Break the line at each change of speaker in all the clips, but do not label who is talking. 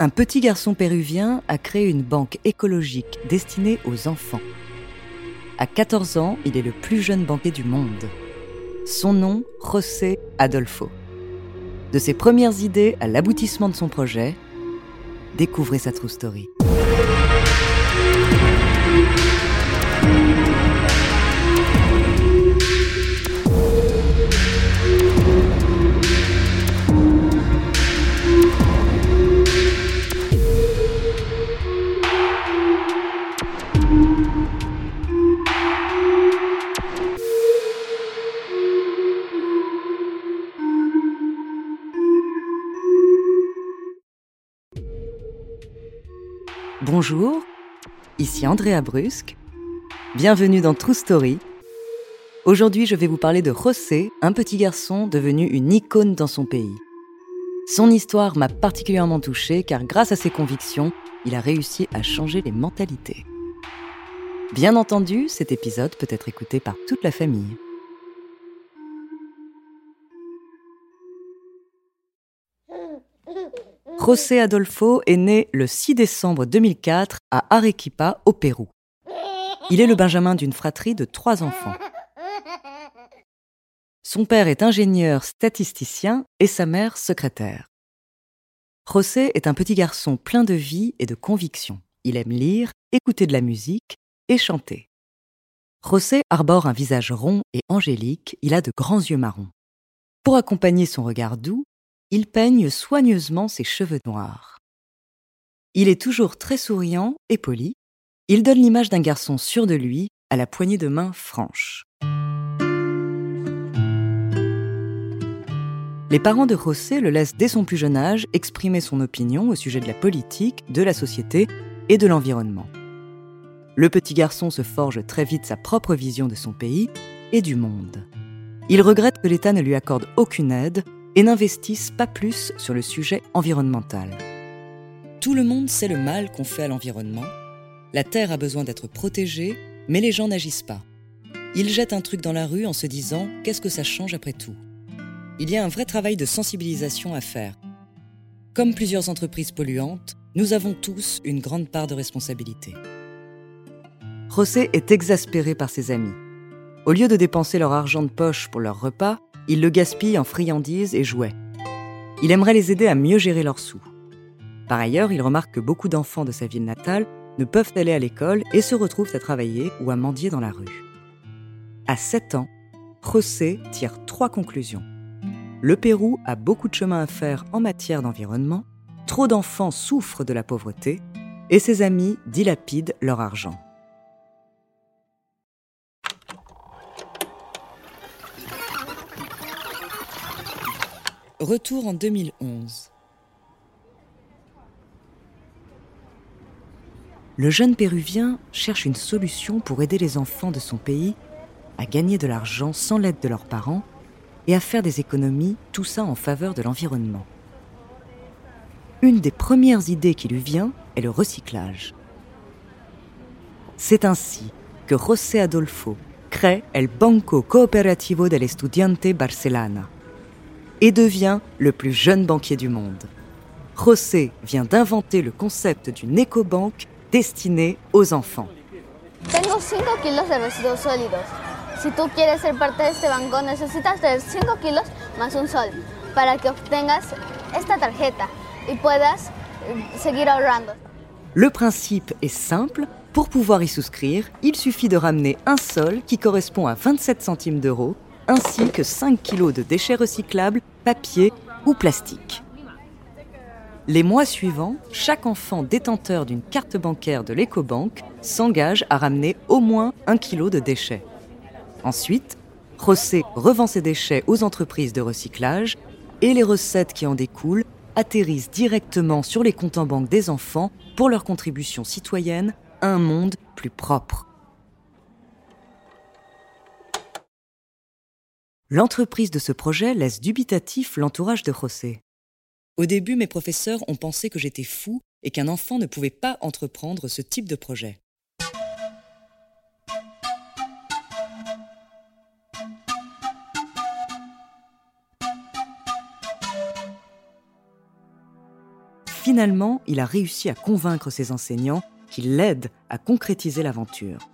Un petit garçon péruvien a créé une banque écologique destinée aux enfants. À 14 ans, il est le plus jeune banquier du monde. Son nom, José Adolfo. De ses premières idées à l'aboutissement de son projet, découvrez sa true story. Bonjour, ici Andrea Brusque. Bienvenue dans True Story. Aujourd'hui, je vais vous parler de José, un petit garçon devenu une icône dans son pays. Son histoire m'a particulièrement touchée car grâce à ses convictions, il a réussi à changer les mentalités. Bien entendu, cet épisode peut être écouté par toute la famille. José Adolfo est né le 6 décembre 2004 à Arequipa, au Pérou. Il est le benjamin d'une fratrie de trois enfants. Son père est ingénieur statisticien et sa mère secrétaire. José est un petit garçon plein de vie et de conviction. Il aime lire, écouter de la musique et chanter. José arbore un visage rond et angélique, il a de grands yeux marrons. Pour accompagner son regard doux, il peigne soigneusement ses cheveux noirs. Il est toujours très souriant et poli. Il donne l'image d'un garçon sûr de lui, à la poignée de main franche. Les parents de José le laissent dès son plus jeune âge exprimer son opinion au sujet de la politique, de la société et de l'environnement. Le petit garçon se forge très vite sa propre vision de son pays et du monde. Il regrette que l'État ne lui accorde aucune aide et n'investissent pas plus sur le sujet environnemental. Tout le monde sait le mal qu'on fait à l'environnement. La Terre a besoin d'être protégée, mais les gens n'agissent pas. Ils jettent un truc dans la rue en se disant qu'est-ce que ça change après tout? Il y a un vrai travail de sensibilisation à faire. Comme plusieurs entreprises polluantes, nous avons tous une grande part de responsabilité. José est exaspéré par ses amis. Au lieu de dépenser leur argent de poche pour leur repas, il le gaspille en friandises et jouets. Il aimerait les aider à mieux gérer leurs sous. Par ailleurs, il remarque que beaucoup d'enfants de sa ville natale ne peuvent aller à l'école et se retrouvent à travailler ou à mendier dans la rue. À 7 ans, José tire trois conclusions. Le Pérou a beaucoup de chemin à faire en matière d'environnement, trop d'enfants souffrent de la pauvreté et ses amis dilapident leur argent. Retour en 2011. Le jeune Péruvien cherche une solution pour aider les enfants de son pays à gagner de l'argent sans l'aide de leurs parents et à faire des économies, tout ça en faveur de l'environnement. Une des premières idées qui lui vient est le recyclage. C'est ainsi que José Adolfo crée El Banco Cooperativo del Estudiante Barcelona et devient le plus jeune banquier du monde. José vient d'inventer le concept d'une éco-banque destinée aux enfants.
Tengo 5 kilos de residuos sólidos. Si tú quieres ser parte de este banco, necesitas tener 5 kilos más un sol para que obtengas esta tarjeta y puedas eh, seguir ahorrando.
Le principe est simple. Pour pouvoir y souscrire, il suffit de ramener un sol qui correspond à 27 centimes d'euros, ainsi que 5 kilos de déchets recyclables, papier ou plastique. Les mois suivants, chaque enfant détenteur d'une carte bancaire de l'écobanque s'engage à ramener au moins un kilo de déchets. Ensuite, José revend ses déchets aux entreprises de recyclage et les recettes qui en découlent atterrissent directement sur les comptes en banque des enfants pour leur contribution citoyenne à un monde plus propre. L'entreprise de ce projet laisse dubitatif l'entourage de José. Au début, mes professeurs ont pensé que j'étais fou et qu'un enfant ne pouvait pas entreprendre ce type de projet. Finalement, il a réussi à convaincre ses enseignants qui l'aident à concrétiser l'aventure.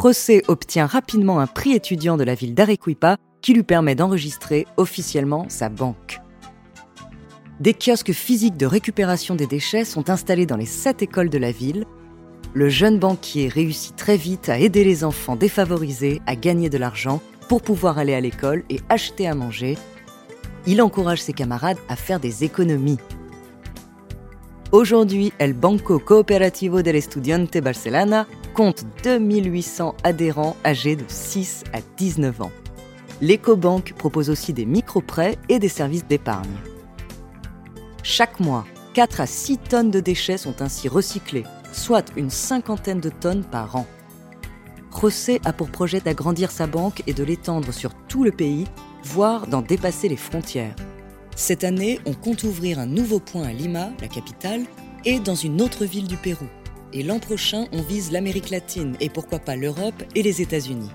José obtient rapidement un prix étudiant de la ville d'Arequipa qui lui permet d'enregistrer officiellement sa banque. Des kiosques physiques de récupération des déchets sont installés dans les sept écoles de la ville. Le jeune banquier réussit très vite à aider les enfants défavorisés à gagner de l'argent pour pouvoir aller à l'école et acheter à manger. Il encourage ses camarades à faire des économies. Aujourd'hui, El Banco Cooperativo del Estudiante Barcelona compte 2800 adhérents âgés de 6 à 19 ans. L'EcoBank propose aussi des micro-prêts et des services d'épargne. Chaque mois, 4 à 6 tonnes de déchets sont ainsi recyclés, soit une cinquantaine de tonnes par an. José a pour projet d'agrandir sa banque et de l'étendre sur tout le pays, voire d'en dépasser les frontières. Cette année, on compte ouvrir un nouveau point à Lima, la capitale, et dans une autre ville du Pérou. Et l'an prochain, on vise l'Amérique latine et pourquoi pas l'Europe et les États-Unis.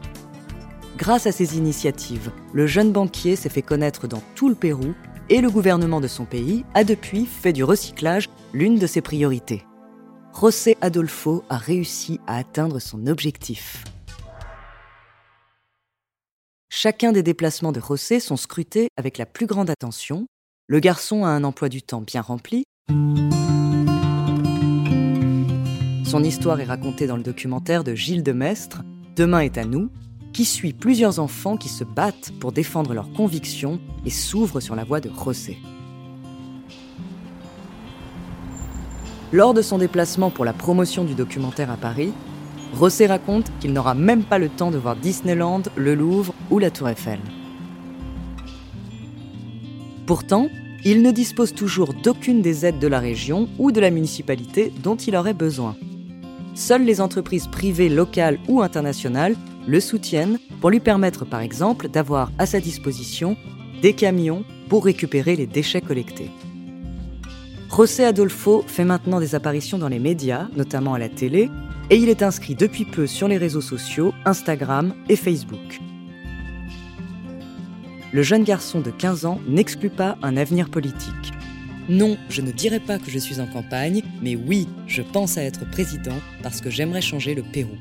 Grâce à ces initiatives, le jeune banquier s'est fait connaître dans tout le Pérou et le gouvernement de son pays a depuis fait du recyclage l'une de ses priorités. José Adolfo a réussi à atteindre son objectif. Chacun des déplacements de José sont scrutés avec la plus grande attention. Le garçon a un emploi du temps bien rempli. Son histoire est racontée dans le documentaire de Gilles de Mestre, Demain est à nous, qui suit plusieurs enfants qui se battent pour défendre leurs convictions et s'ouvrent sur la voie de José. Lors de son déplacement pour la promotion du documentaire à Paris, José raconte qu'il n'aura même pas le temps de voir Disneyland, le Louvre ou la Tour Eiffel. Pourtant, il ne dispose toujours d'aucune des aides de la région ou de la municipalité dont il aurait besoin. Seules les entreprises privées locales ou internationales le soutiennent pour lui permettre par exemple d'avoir à sa disposition des camions pour récupérer les déchets collectés. José Adolfo fait maintenant des apparitions dans les médias, notamment à la télé, et il est inscrit depuis peu sur les réseaux sociaux, Instagram et Facebook. Le jeune garçon de 15 ans n'exclut pas un avenir politique. Non, je ne dirais pas que je suis en campagne, mais oui, je pense à être président parce que j'aimerais changer le Pérou.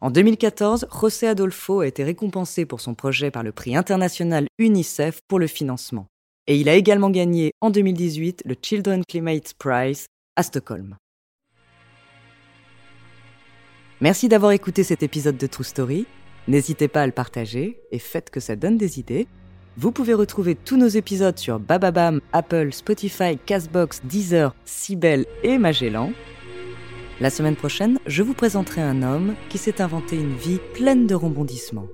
En 2014, José Adolfo a été récompensé pour son projet par le prix international UNICEF pour le financement. Et il a également gagné en 2018 le Children Climate Prize à Stockholm. Merci d'avoir écouté cet épisode de True Story. N'hésitez pas à le partager et faites que ça donne des idées. Vous pouvez retrouver tous nos épisodes sur Bababam, Apple, Spotify, Castbox, Deezer, Sibel et Magellan. La semaine prochaine, je vous présenterai un homme qui s'est inventé une vie pleine de rebondissements.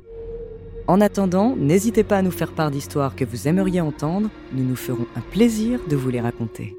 En attendant, n'hésitez pas à nous faire part d'histoires que vous aimeriez entendre, nous nous ferons un plaisir de vous les raconter.